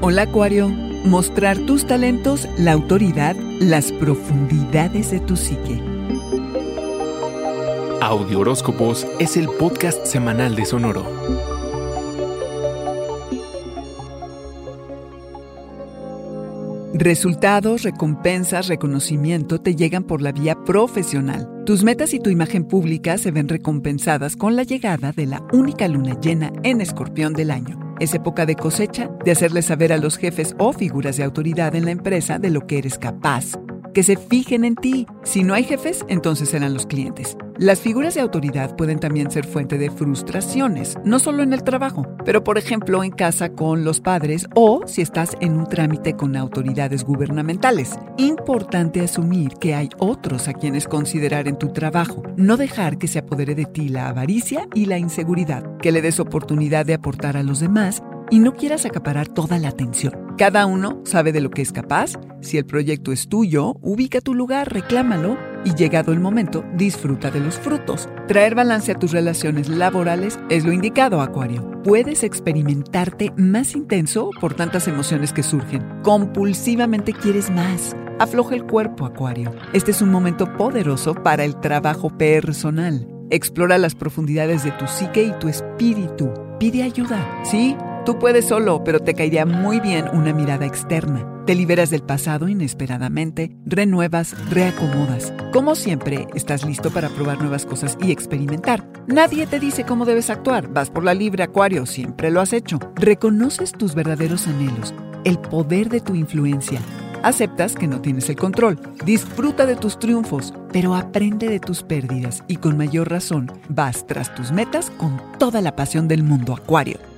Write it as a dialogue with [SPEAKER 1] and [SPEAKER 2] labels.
[SPEAKER 1] Hola Acuario, mostrar tus talentos, la autoridad, las profundidades de tu psique.
[SPEAKER 2] Audio Horóscopos es el podcast semanal de Sonoro.
[SPEAKER 1] Resultados, recompensas, reconocimiento te llegan por la vía profesional. Tus metas y tu imagen pública se ven recompensadas con la llegada de la única luna llena en escorpión del año. Es época de cosecha, de hacerle saber a los jefes o figuras de autoridad en la empresa de lo que eres capaz, que se fijen en ti. Si no hay jefes, entonces serán los clientes. Las figuras de autoridad pueden también ser fuente de frustraciones, no solo en el trabajo, pero por ejemplo en casa con los padres o si estás en un trámite con autoridades gubernamentales. Importante asumir que hay otros a quienes considerar en tu trabajo, no dejar que se apodere de ti la avaricia y la inseguridad, que le des oportunidad de aportar a los demás y no quieras acaparar toda la atención. Cada uno sabe de lo que es capaz. Si el proyecto es tuyo, ubica tu lugar, reclámalo y llegado el momento, disfruta de los frutos. Traer balance a tus relaciones laborales es lo indicado, Acuario. Puedes experimentarte más intenso por tantas emociones que surgen. Compulsivamente quieres más. Afloja el cuerpo, Acuario. Este es un momento poderoso para el trabajo personal. Explora las profundidades de tu psique y tu espíritu. Pide ayuda, ¿sí? Tú puedes solo, pero te caería muy bien una mirada externa. Te liberas del pasado inesperadamente, renuevas, reacomodas. Como siempre, estás listo para probar nuevas cosas y experimentar. Nadie te dice cómo debes actuar. Vas por la libre, Acuario, siempre lo has hecho. Reconoces tus verdaderos anhelos, el poder de tu influencia. Aceptas que no tienes el control. Disfruta de tus triunfos, pero aprende de tus pérdidas y con mayor razón vas tras tus metas con toda la pasión del mundo, Acuario.